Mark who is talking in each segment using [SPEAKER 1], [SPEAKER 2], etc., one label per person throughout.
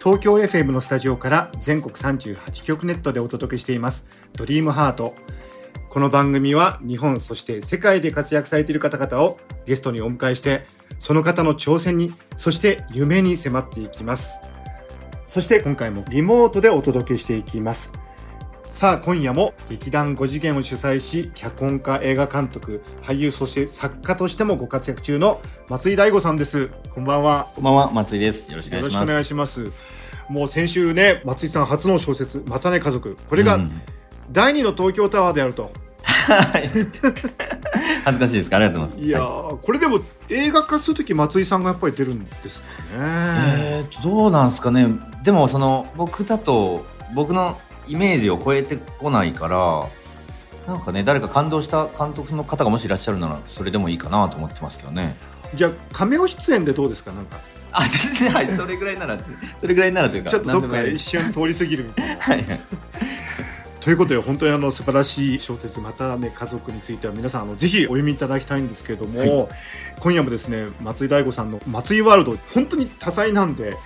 [SPEAKER 1] 東京 FM のスタジオから全国38局ネットでお届けしています。ドリームハート。この番組は日本そして世界で活躍されている方々をゲストにお迎えしてその方の挑戦にそして夢に迫っていきます。そして今回もリモートでお届けしていきます。さあ今夜も劇団5次元を主催し脚本家映画監督俳優そして作家としてもご活躍中の松井大吾さんですこんばんは
[SPEAKER 2] こんばんは、松井です。よろしくお願いします。
[SPEAKER 1] 願いします。もう先週ね、松井さん初の小説、またね家族。これが
[SPEAKER 2] うん
[SPEAKER 1] 第二の東京タワーであると。
[SPEAKER 2] は い恥ずかしいですか？ありがとうございます。
[SPEAKER 1] いやこれでも映画化するとき松井さんがやっぱり出るんですかね。
[SPEAKER 2] えーと、どうなんですかね。でも、その、僕だと、僕のイメージを超えてこないから、なんかね、誰か感動した監督の方がもしいらっしゃるなら、それでもいいかなと思ってますけどね。
[SPEAKER 1] じゃあ、カメオ出演でどうですか？なんか。
[SPEAKER 2] あ、全然、はい、それぐらいなら、それぐらいならというか、
[SPEAKER 1] ちょっとどっか一瞬通り過ぎるみたいな。
[SPEAKER 2] はいはい。
[SPEAKER 1] ということで、本当にあの素晴らしい小説、またね、家族については皆さん、あのぜひお読みいただきたいんですけれども、
[SPEAKER 2] はい
[SPEAKER 1] 今夜もですね、松井大吾さんの松井ワールド、本当に多彩なんで、
[SPEAKER 2] うん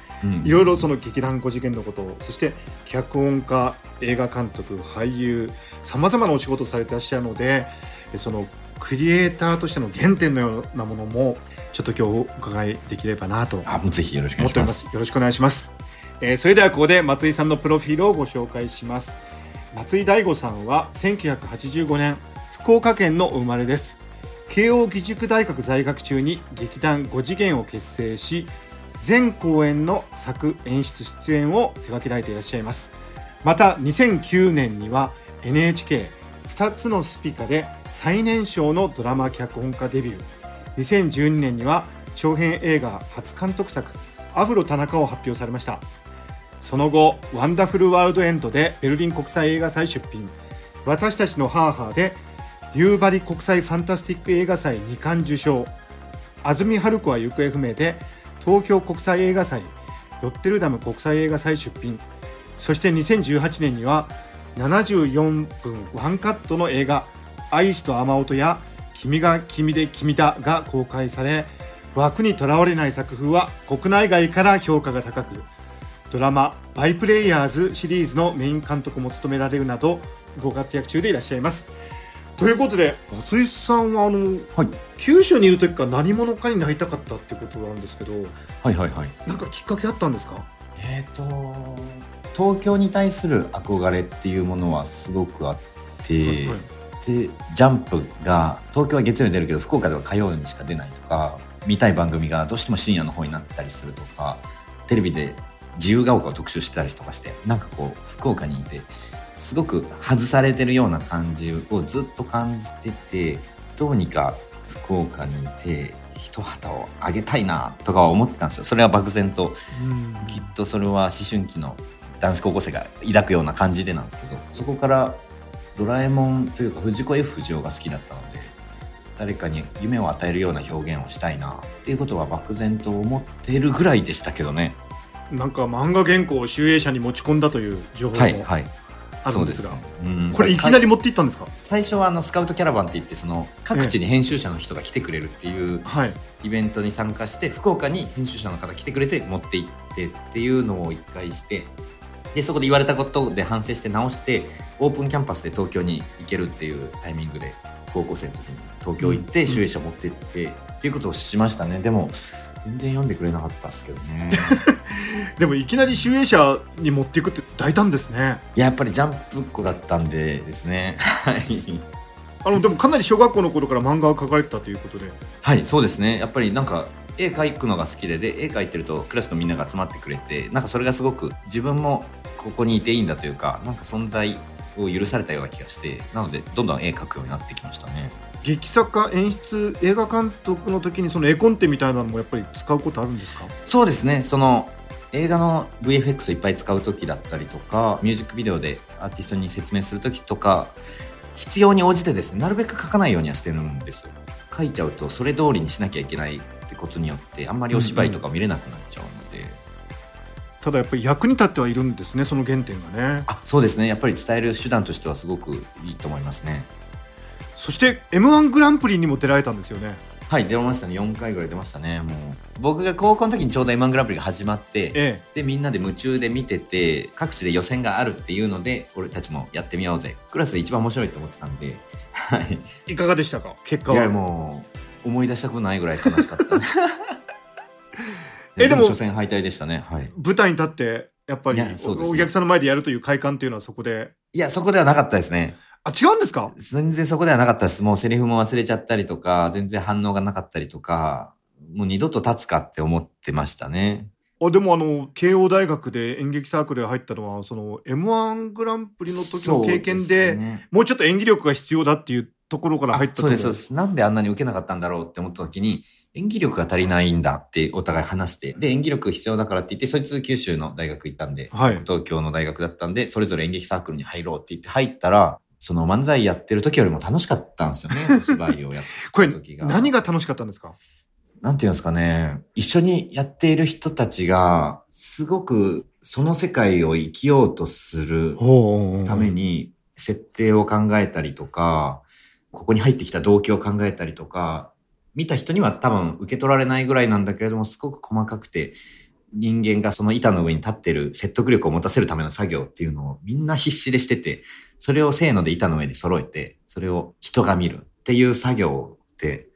[SPEAKER 1] いろいろその劇団5次元のことそして脚本家映画監督俳優さまざまなお仕事をされてらっしゃるのでえそのクリエイターとしての原点のようなものもちょっと今日お伺いできればなと
[SPEAKER 2] あ、もうぜひよろしくお願いします。す。
[SPEAKER 1] よろしくお願いします、えーそれではここで松井さんのプロフィールをご紹介します。松井大吾さんは1985年福岡県のお生まれです。慶應義塾大学在学中に劇団5次元を結成し全公演の作演出出演を手掛けられていらっしゃいます。また2009年には NHK2 つのスピカで最年少のドラマ脚本家デビュー。2012年には長編映画初監督作「アフロ田中」を発表されました。その後「ワンダフルワールドエンド」でベルリン国際映画祭出品「私たちのハーハー」で夕張国際ファンタスティック映画祭2冠受賞。安住春子は行方不明で東京国際映画祭ロッテルダム国際映画祭出品そして2018年には74分ワンカットの映画「愛しと雨音」や「君が君で君だ」が公開され枠にとらわれない作風は国内外から評価が高くドラマ「バイプレイヤーズ」シリーズのメイン監督も務められるなどご活躍中でいらっしゃいます。ということで松井さんはあの
[SPEAKER 2] はい。
[SPEAKER 1] 九州にいる時から何者かになりたかったってことなんですけど
[SPEAKER 2] はいはいはい。
[SPEAKER 1] なんかきっかけあったんですか？
[SPEAKER 2] えー、と東京に対する憧れっていうものはすごくあって、
[SPEAKER 1] はいはい
[SPEAKER 2] でジャンプが東京は月曜に出るけど福岡では火曜にしか出ないとか見たい番組がどうしても深夜の方になったりするとかテレビで自由が丘を特集してたりとかしてなんかこう福岡にいてすごく外されてるような感じをずっと感じててどうにか福岡にいて一旗をあげたいなとかは思ってたんですよ。それは漠然と。きっとそれは思春期の男子高校生が抱くような感じでなんですけどそこからドラえもんというか藤子 F 不二雄が好きだったので誰かに夢を与えるような表現をしたいなっていうことは漠然と思ってるぐらいでしたけどね。
[SPEAKER 1] なんか漫画原稿を集英社に持ち込んだという情報も。
[SPEAKER 2] はいはい
[SPEAKER 1] あるんですが、
[SPEAKER 2] ね。うん。
[SPEAKER 1] これいきなり持っていったんですか？
[SPEAKER 2] 最初はあのスカウトキャラバンって言ってその各地に編集者の人が来てくれるっていう
[SPEAKER 1] はい。
[SPEAKER 2] イベントに参加して福岡に編集者の方来てくれて持って行ってっていうのを一回してでそこで言われたことで反省して直してオープンキャンパスで東京に行けるっていうタイミングで高校生の時に東京行って
[SPEAKER 1] うん。
[SPEAKER 2] 集英社持って行って、っていうことをしましたね。でも全然読んでくれなかったですけどね。
[SPEAKER 1] でもいきなり集英社に持っていくって大胆ですね。
[SPEAKER 2] いややっぱりジャンプっ子だったんでですね。はい。
[SPEAKER 1] あのでもかなり小学校の頃から漫画を描かれてたということで。
[SPEAKER 2] はいそうですね。やっぱりなんか絵描くのが好きでで絵描いてるとクラスのみんなが集まってくれてなんかそれがすごく自分もここにいていいんだというかなんか存在を許されたような気がしてなのでどんどん絵描くようになってきましたね
[SPEAKER 1] 劇作家演出映画監督の時にその絵コンテみたいなのもやっぱり使うことあるんですか？
[SPEAKER 2] そうですね。その映画の VFX をいっぱい使う時だったりとかミュージックビデオでアーティストに説明する時とか必要に応じてですねなるべく書かないようにはしてるんです書いちゃうとそれ通りにしなきゃいけないってことによってあんまりお芝居とか見れなくなっちゃうので、
[SPEAKER 1] ただやっぱり役に立ってはいるんですねその原点がね。
[SPEAKER 2] あそうですね。やっぱり伝える手段としてはすごくいいと思いますね
[SPEAKER 1] そして m 1グランプリにも出られたんですよね。
[SPEAKER 2] はい出ましたね。4回ぐらい出ましたね。もう僕が高校の時にちょうど m 1グランプリが始まって
[SPEAKER 1] ええ。
[SPEAKER 2] でみんなで夢中で見てて各地で予選があるっていうので俺たちもやってみようぜ。クラスで一番面白いと思ってたんで。はい。
[SPEAKER 1] いかがでしたか？結果
[SPEAKER 2] いや
[SPEAKER 1] は
[SPEAKER 2] もう思い出したくないぐらい楽しかった。
[SPEAKER 1] えでも
[SPEAKER 2] 初戦敗退でしたね。はい。
[SPEAKER 1] 舞台に立ってやっぱり
[SPEAKER 2] ね。
[SPEAKER 1] お客さんの前でやるという快感っていうのはそこで。
[SPEAKER 2] いやそこではなかったですね
[SPEAKER 1] あ違うんですか？
[SPEAKER 2] 全然そこではなかったです。もうセリフも忘れちゃったりとか全然反応がなかったりとかもう二度と立つかって思ってましたね。
[SPEAKER 1] あでもあの慶応大学で演劇サークルに入ったのはその m 1グランプリの時の経験です
[SPEAKER 2] ね。
[SPEAKER 1] もうちょっと演技力が必要だっていうところから入ったと
[SPEAKER 2] そうですそうです。なんであんなに受けなかったんだろうって思った時に演技力が足りないんだってお互い話してで演技力必要だからって言ってそいつ九州の大学行ったんで
[SPEAKER 1] はい。
[SPEAKER 2] 東京の大学だったんでそれぞれ演劇サークルに入ろうって言って入ったらその漫才やってる時よりも楽しかったんですよね。お 芝居をやってる時が。
[SPEAKER 1] 何が楽しかったんですか？
[SPEAKER 2] なんていうんですかね、一緒にやっている人たちが、すごくその世界を生きようとするために、設定を考えたりとか、ここに入ってきた動機を考えたりとか、見た人には多分受け取られないぐらいなんだけれども、すごく細かくて、人間がその板の上に立ってる説得力を持たせるための作業っていうのをみんな必死でしてて、それをせーので板の上に揃えて、それを人が見るっていう作業って、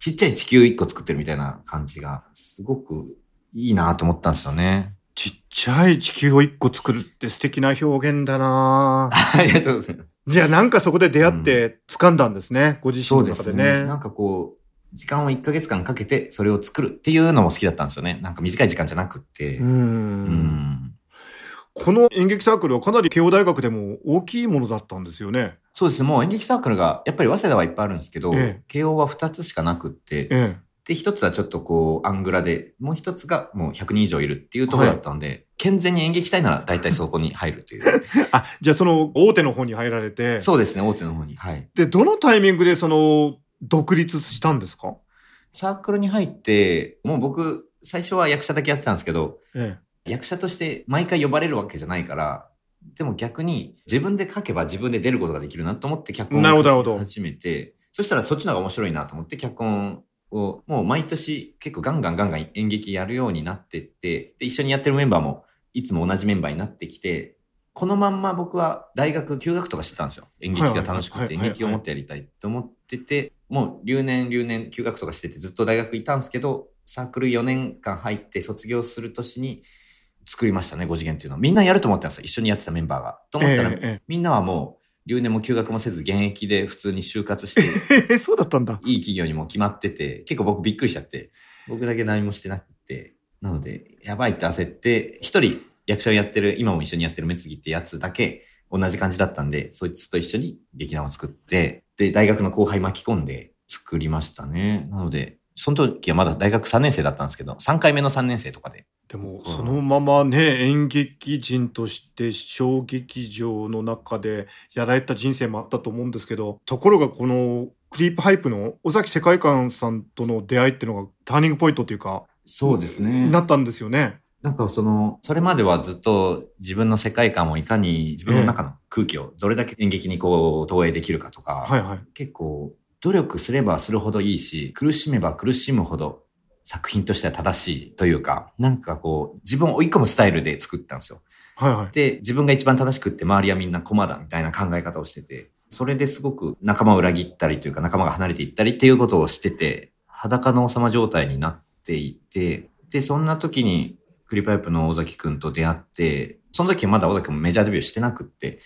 [SPEAKER 2] ちっちゃい地球一個作ってるみたいな感じが、すごくいいなと思ったんですよね。
[SPEAKER 1] ちっちゃい地球を一個作るって素敵な表現だな
[SPEAKER 2] ありがとうございます。
[SPEAKER 1] じゃあなんかそこで出会って掴んだんですね、ご自身の中でね
[SPEAKER 2] なんかこう、時間を1ヶ月間かけてそれを作るっていうのも好きだったんですよね。なんか短い時間じゃなくって。
[SPEAKER 1] う
[SPEAKER 2] うんん。
[SPEAKER 1] この演劇サークルはかなり慶応大学でも大きいものだったんですよね。
[SPEAKER 2] そうです。もう演劇サークルが、やっぱり早稲田はいっぱいあるんですけど、
[SPEAKER 1] ええ
[SPEAKER 2] 慶応は2つしかなくって、
[SPEAKER 1] え
[SPEAKER 2] で、1つはちょっとこう、アングラで、もう1つがもう100人以上いるっていうところだったんで、健全に演劇したいなら大体そこに入るという。
[SPEAKER 1] え。あ、じゃあその大手の方に入られて、
[SPEAKER 2] そうですね、大手の方に。はい。
[SPEAKER 1] で、どのタイミングでその独立したんですか？
[SPEAKER 2] サークルに入って、もう僕、最初は役者だけやってたんですけど、
[SPEAKER 1] え
[SPEAKER 2] 役者として毎回呼ばれるわけじゃないから、でも逆に自分で書けば自分で出ることができるなと思って脚本を始めて、そしたらそっちの方が面白いなと思って脚本をもう毎年結構ガンガンガンガン演劇やるようになってって、で一緒にやってるメンバーもいつも同じメンバーになってきて、このまんま僕は大学休学とかしてたんですよ。演劇が楽しくて演劇をもっとやりたいって思ってて、もう留年留年休学とかしててずっと大学いたんですけど、サークル4年間入って卒業する年に作りましたね、5次元っていうのを。みんなやると思ってたんですよ。一緒にやってたメンバーが。と思ったら、
[SPEAKER 1] ええ
[SPEAKER 2] みんなはもう留年も休学もせず現役で普通に就活して、
[SPEAKER 1] え えそうだったんだ。
[SPEAKER 2] いい企業にも決まってて、結構僕びっくりしちゃって、僕だけ何もしてなくて、なので、やばいって焦って、一人役者をやってる、今も一緒にやってる目つぎってやつだけ同じ感じだったんで、そいつと一緒に劇団を作って、で、大学の後輩巻き込んで作りましたね。なので、その時はまだ大学3年生だったんですけど、3回目の3年生とかで。
[SPEAKER 1] でも、
[SPEAKER 2] ん
[SPEAKER 1] そのままね、演劇人として小劇場の中でやられた人生もあったと思うんですけど、ところがこのクリープハイプの尾崎世界観さんとの出会いっていうのがターニングポイントっていうか、
[SPEAKER 2] そうですね
[SPEAKER 1] なったんですよね。
[SPEAKER 2] なんかその、それまではずっと自分の世界観をいかに自分の中の空気をどれだけ演劇にこう投影できるかとか、
[SPEAKER 1] はいはい。
[SPEAKER 2] 結構努力すればするほどいいし、苦しめば苦しむほど作品としては正しいというか、なんかこう自分を追い込むスタイルで作ったんですよ。
[SPEAKER 1] はいはい。
[SPEAKER 2] で、自分が一番正しくって周りはみんな駒だみたいな考え方をしてて、それですごく仲間を裏切ったりというか仲間が離れていったりっていうことをしてて、裸の王様状態になっていて、で、そんな時にクリパイプの尾崎くんと出会って、その時はまだ尾崎もメジャーデビューしてなくって、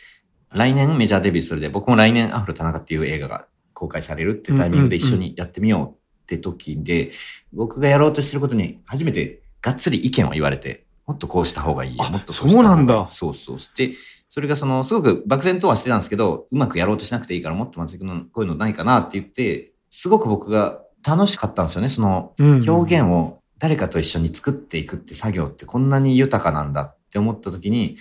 [SPEAKER 2] 来年メジャーデビューするで、僕も来年アフロ田中っていう映画が公開されるってタイミングで一緒にやってみようって時で、僕がやろうとしてることに初めてがっつり意見を言われて、もっとこうした方がいいもっとこうした方がいい
[SPEAKER 1] そうなんだ
[SPEAKER 2] そうそう。で、それがその、すごく漠然とはしてたんですけど、うまくやろうとしなくていいから、もっと松井君のこういうのないかなって言って、すごく僕が楽しかったんですよね。その、
[SPEAKER 1] うん
[SPEAKER 2] 表現を誰かと一緒に作っていくって作業ってこんなに豊かなんだって思った時に、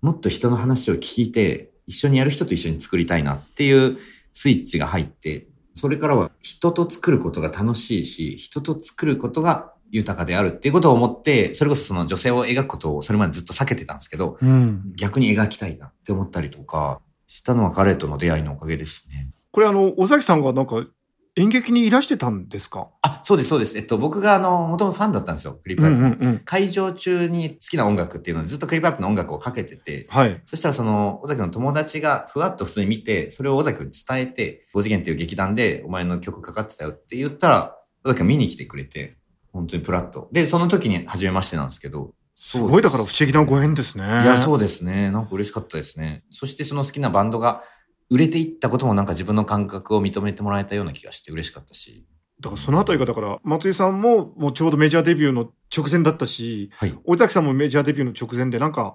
[SPEAKER 2] もっと人の話を聞いて、一緒にやる人と一緒に作りたいなっていうスイッチが入って、それからは人と作ることが楽しいし、人と作ることが豊かであるっていうことを思って、それこそその女性を描くことをそれまでずっと避けてたんですけど、
[SPEAKER 1] うん。
[SPEAKER 2] 逆に描きたいなって思ったりとか、したのは彼との出会いのおかげですね。
[SPEAKER 1] これあの、尾崎さんがなんか演劇にいらしてたんですか？
[SPEAKER 2] あ、そうです、そうです。えっと、僕があの、もともとファンだったんですよ、クリップ
[SPEAKER 1] う
[SPEAKER 2] アップ。
[SPEAKER 1] んうんうん。
[SPEAKER 2] 会場中に好きな音楽っていうのでずっとクリップアップの音楽をかけてて、
[SPEAKER 1] はい。
[SPEAKER 2] そしたらその、尾崎の友達がふわっと普通に見て、それを尾崎に伝えて、5次元っていう劇団でお前の曲かかってたよって言ったら、尾崎が見に来てくれて、本当にプラッと。で、その時に初めましてなんですけど。
[SPEAKER 1] すごいだから不思議なご縁ですね。
[SPEAKER 2] いや、そうですね。なんか嬉しかったですね。そしてその好きなバンドが売れていったこともなんか自分の感覚を認めてもらえたような気がして嬉しかったし。
[SPEAKER 1] だからそのあたりがだから松井さんももうちょうどメジャーデビューの直前だったし
[SPEAKER 2] はい。
[SPEAKER 1] 尾崎さんもメジャーデビューの直前でなんか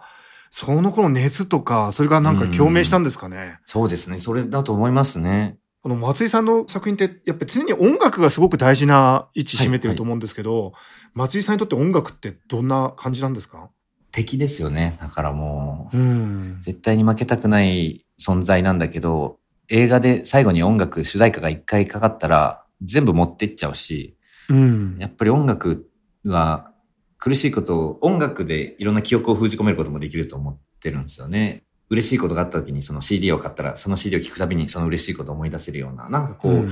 [SPEAKER 1] その頃熱とかそれがなんか共鳴したんですかね？
[SPEAKER 2] そうですね。それだと思いますね。
[SPEAKER 1] この松井さんの作品ってやっぱり常に音楽がすごく大事な位置占めてると思うんですけど、松井さんにとって音楽ってどんな感じなんですか？
[SPEAKER 2] 敵ですよね。だからもう、
[SPEAKER 1] うん。
[SPEAKER 2] 絶対に負けたくない存在なんだけど、映画で最後に音楽、主題歌が一回かかったら、全部持ってっちゃうし、
[SPEAKER 1] うん。
[SPEAKER 2] やっぱり音楽は苦しいことを、音楽でいろんな記憶を封じ込めることもできると思ってるんですよね。嬉しいことがあった時にその CD を買ったら、その CD を聴くたびにその嬉しいことを思い出せるような、なんかこう、
[SPEAKER 1] うん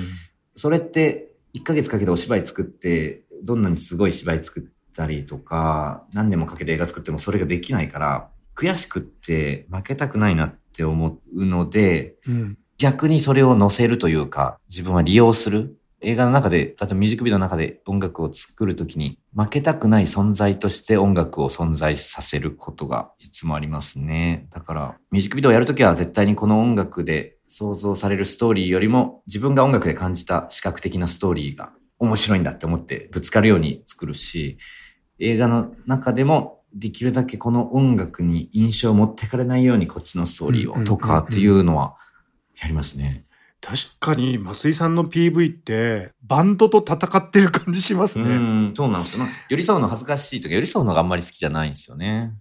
[SPEAKER 2] それって1ヶ月かけてお芝居作って、どんなにすごい芝居作ったりとか、何年もかけて映画作ってもそれができないから、悔しくって負けたくないなって思うので、
[SPEAKER 1] うん。
[SPEAKER 2] 逆にそれを乗せるというか、自分は利用する。映画の中で、例えばミュージックビデオの中で音楽を作るときに、負けたくない存在として音楽を存在させることがいつもありますね。だから、ミュージックビデオをやるときは絶対にこの音楽で想像されるストーリーよりも、自分が音楽で感じた視覚的なストーリーが面白いんだって思ってぶつかるように作るし、映画の中でもできるだけこの音楽に印象を持ってかれないようにこっちのストーリーをとかっていうのはやりますね。
[SPEAKER 1] 確かに松井さんの PV ってバンドと戦ってる感じします
[SPEAKER 2] う
[SPEAKER 1] ね。
[SPEAKER 2] ん、そうなんですよ。まあ寄り添うの恥ずかしいとか、寄り添うのがあんまり好きじゃないんですよね。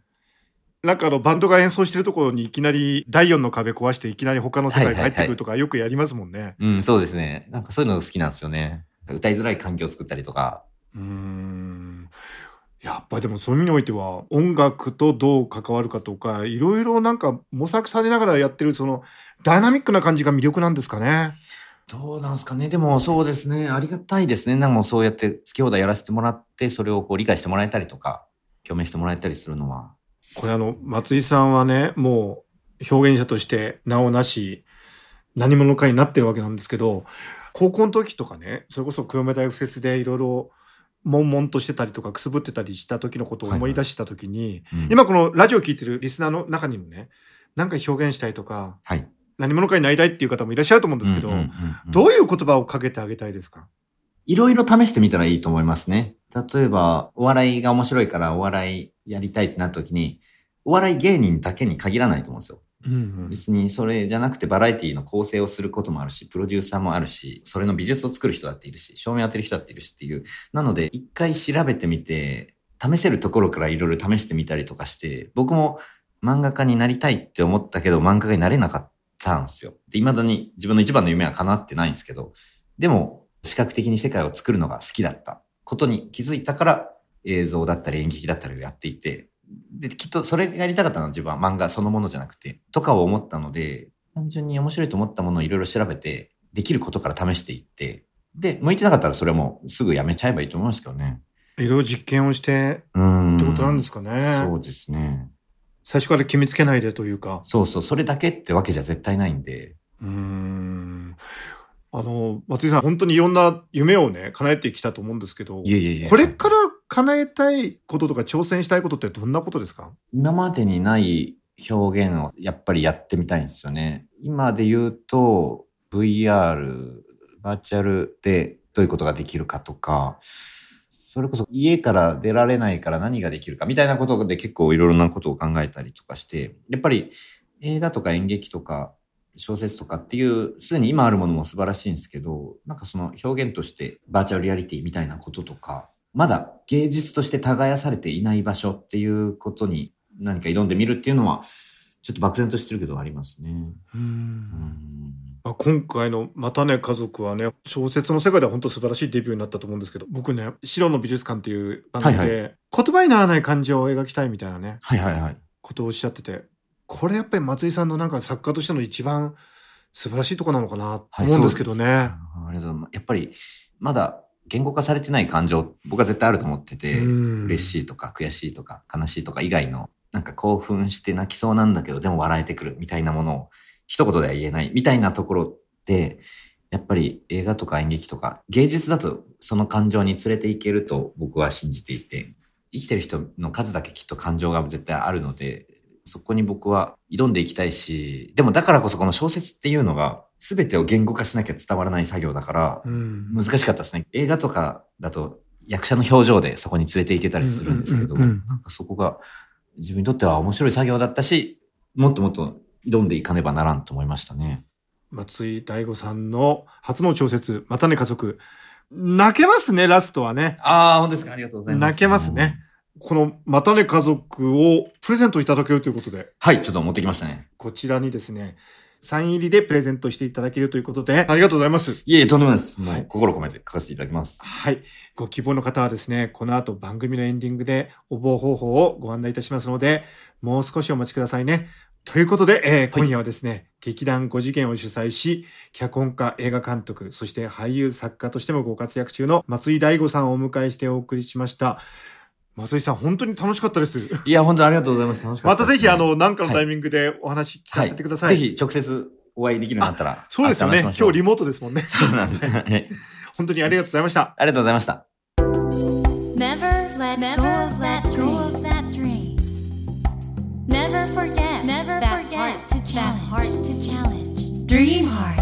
[SPEAKER 1] なんかあのバンドが演奏してるところにいきなり第4の壁壊していきなり他の世界に入ってくるとかよくやりますもんね。
[SPEAKER 2] うん、そうですね。なんかそういうの好きなんですよね。歌いづらい環境を作ったりとか。
[SPEAKER 1] うーんやっぱりでもそういう意味においては音楽とどう関わるかとかいろいろなんか模索されながらやってるそのダイナミックな感じが魅力なんですかね？
[SPEAKER 2] どうなんですかね？でもそうですね。ありがたいですね。なんかもうそうやって好き放題やらせてもらって、それをこう理解してもらえたりとか、共鳴してもらえたりするのは。
[SPEAKER 1] これあの松井さんはねもう表現者として名をなし何者かになってるわけなんですけど高校の時とかねそれこそ黒目大右折でいろいろ悶々としてたりとかくすぶってたりした時のことを思い出した時に、
[SPEAKER 2] うん
[SPEAKER 1] 今このラジオ聞いてるリスナーの中にもねなんか表現したいとか
[SPEAKER 2] はい。
[SPEAKER 1] 何者かになりたいっていう方もいらっしゃると思うんですけど、
[SPEAKER 2] うんうんうんうん
[SPEAKER 1] どういう言葉をかけてあげたいですか？
[SPEAKER 2] いろいろ試してみたらいいと思いますね。例えば、お笑いが面白いからお笑いやりたいってなった時に、お笑い芸人だけに限らないと思うんですよ。別にそれじゃなくてバラエティの構成をすることもあるし、プロデューサーもあるし、それの美術を作る人だっているし、照明当てる人だっているしっていう。なので、一回調べてみて、試せるところからいろいろ試してみたりとかして、僕も漫画家になりたいって思ったけど、漫画家になれなかったんですよ。で、未だに自分の一番の夢は叶ってないんですけど、でも、視覚的に世界を作るのが好きだったことに気づいたから、映像だったり演劇だったりをやっていて、で、きっとそれがやりたかったのは自分は漫画そのものじゃなくて、とかを思ったので、単純に面白いと思ったものをいろいろ調べて、できることから試していって、で、向いてなかったらそれはもうすぐやめちゃえばいいと思いますけどね。
[SPEAKER 1] いろいろ実験をして
[SPEAKER 2] うーん。
[SPEAKER 1] ってことなんですかね。
[SPEAKER 2] そうですね。
[SPEAKER 1] 最初から決めつけないでというか。
[SPEAKER 2] そうそう、それだけってわけじゃ絶対ないんで。
[SPEAKER 1] うーんあの、松井さん、本当にいろんな夢をね、叶えてきたと思うんですけど、
[SPEAKER 2] いえいえいえ。
[SPEAKER 1] これから叶えたいこととか挑戦したいことってどんなことですか？
[SPEAKER 2] 今までにない表現をやっぱりやってみたいんですよね。今で言うと VR、バーチャルでどういうことができるかとか、それこそ家から出られないから何ができるかみたいなことで結構いろいろなことを考えたりとかして、やっぱり映画とか演劇とか小説とかっていう、すでに今あるものも素晴らしいんですけど、なんかその表現としてバーチャルリアリティみたいなこととか、まだ芸術として耕されていない場所っていうことに何か挑んでみるっていうのは、ちょっと漠然としてるけどありますね。うん
[SPEAKER 1] まあ、今回の「またね家族」はね小説の世界では本当素晴らしいデビューになったと思うんですけど僕ね「白の美術館」っていう番組で、
[SPEAKER 2] はい
[SPEAKER 1] 言葉にならない感情を描きたいみたいなね
[SPEAKER 2] はいはいはい。
[SPEAKER 1] ことをおっしゃっててこれやっぱり松井さんのなんか作家としての一番素晴らしいとこなのかなと
[SPEAKER 2] はい
[SPEAKER 1] 思うんですけどね。
[SPEAKER 2] そうですあありがとうございます。やっぱり、まだ言語化されてない感情、僕は絶対あると思ってて、
[SPEAKER 1] うん。
[SPEAKER 2] 嬉しいとか悔しいとか悲しいとか以外の、なんか興奮して泣きそうなんだけど、でも笑えてくるみたいなものを一言では言えないみたいなところって、やっぱり映画とか演劇とか芸術だとその感情に連れていけると僕は信じていて、生きてる人の数だけきっと感情が絶対あるので、そこに僕は挑んでいきたいし、でもだからこそこの小説っていうのが全てを言語化しなきゃ伝わらない作業だから、
[SPEAKER 1] うん
[SPEAKER 2] 難しかったですね。映画とかだと役者の表情でそこに連れて行けたりするんですけど、なんかそこが自分にとっては面白い作業だったし、もっともっと挑んでいかねばならんと思いましたね。
[SPEAKER 1] 松井大悟さんの初の小説「またね家族」泣けますねラストはね。
[SPEAKER 2] ああ、本当ですか。ありがとうございます。
[SPEAKER 1] 泣けますね。この「またね家族」をプレゼントいただけるということで
[SPEAKER 2] はい、ちょっと持ってきましたね。
[SPEAKER 1] こちらにですねサイン入りでプレゼントしていただけるということでありがとうございます。
[SPEAKER 2] いえいえ、とんでもないです。も
[SPEAKER 1] はい
[SPEAKER 2] う心込めて書かせていただきます。
[SPEAKER 1] はい。ご希望の方はですね、この後番組のエンディングで応募方法をご案内いたしますので、もう少しお待ちくださいね。ということで、えー今夜はですね、劇団5次元を主催し、脚本家、映画監督、そして俳優、作家としてもご活躍中の松井大悟さんをお迎えしてお送りしました。松井さん、本当に楽しかったです。
[SPEAKER 2] いや、本当にありがとうございます。楽しかったです、
[SPEAKER 1] またぜひ、あの、何かのタイミングでお話聞かせてください。
[SPEAKER 2] ぜひ直接お会いできるようになったら。
[SPEAKER 1] そうですよね。今日リ
[SPEAKER 2] モ
[SPEAKER 1] モートですもんね。
[SPEAKER 2] そうなんです。はい
[SPEAKER 1] 本当にありがとうございました。
[SPEAKER 2] ありがとうございました。
[SPEAKER 3] Never let go of that go of that dream. Never forget never that forget heart to that heart to challenge. Dream heart.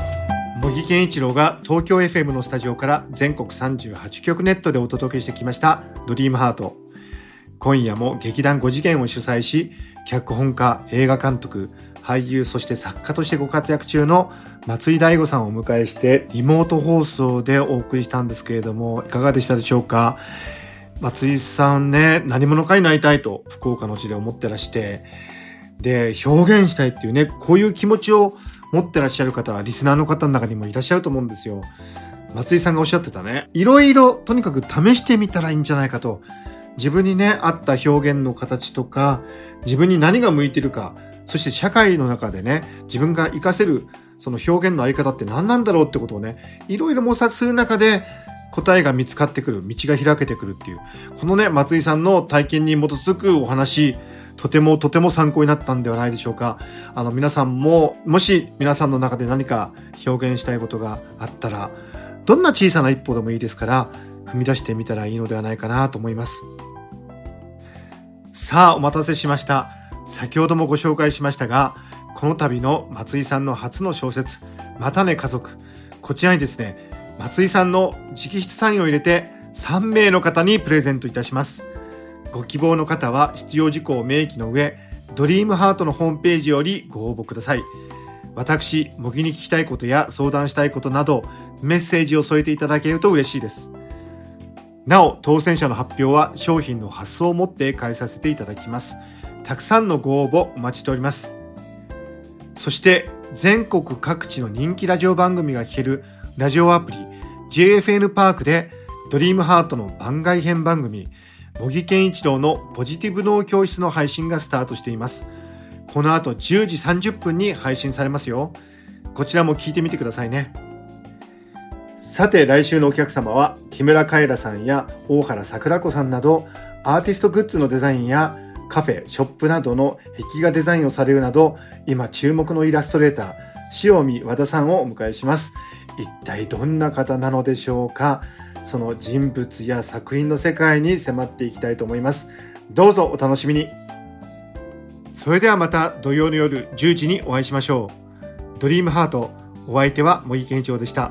[SPEAKER 1] 茂木健一郎が東京 FM のスタジオから全国38局ネットでお届けしてきました「ドリームハート今夜も劇団5次元を主催し脚本家映画監督俳優そして作家としてご活躍中の松井大悟さんをお迎えしてリモート放送でお送りしたんですけれどもいかがでしたでしょうか？松井さんね何者かになりたいと福岡の地で思ってらしてで表現したいっていうねこういう気持ちを持ってらっしゃる方はリスナーの方の中にもいらっしゃると思うんですよ。松井さんがおっしゃってたねいろいろとにかく試してみたらいいんじゃないかと自分にね合った表現の形とか自分に何が向いてるかそして社会の中でね自分が活かせるその表現のあり方って何なんだろうってことをねいろいろ模索する中で答えが見つかってくる道が開けてくるっていうこのね松井さんの体験に基づくお話とてもとても参考になったんではないでしょうか。あの皆さんももし皆さんの中で何か表現したいことがあったらどんな小さな一歩でもいいですから踏み出してみたらいいのではないかなと思います。さあお待たせしました。先ほどもご紹介しましたがこの度の松井さんの初の小説「またね家族」こちらにですね松井さんの直筆サインを入れて3名の方にプレゼントいたします。ご希望の方は必要事項を明記の上ドリームハートのホームページよりご応募ください。私模擬に聞きたいことや相談したいことなどメッセージを添えていただけると嬉しいです。なお当選者の発表は商品の発送をもって返させていただきます。たくさんのご応募お待ちしております。そして全国各地の人気ラジオ番組が聴けるラジオアプリ JFN パークでドリームハートの番外編番組茂木健一郎のポジティブ脳教室の配信がスタートしています。この後10時30分に配信されますよ。こちらも聞いてみてくださいね。さて来週のお客様は木村カエラさんや大原桜子さんなどアーティストグッズのデザインやカフェショップなどの壁画デザインをされるなど今注目のイラストレーター塩見和田さんをお迎えします。一体どんな方なのでしょうか？その人物や作品の世界に迫っていきたいと思います。どうぞお楽しみに。それではまた土曜の夜10時にお会いしましょう。ドリームハートお相手は茂木健一郎でした。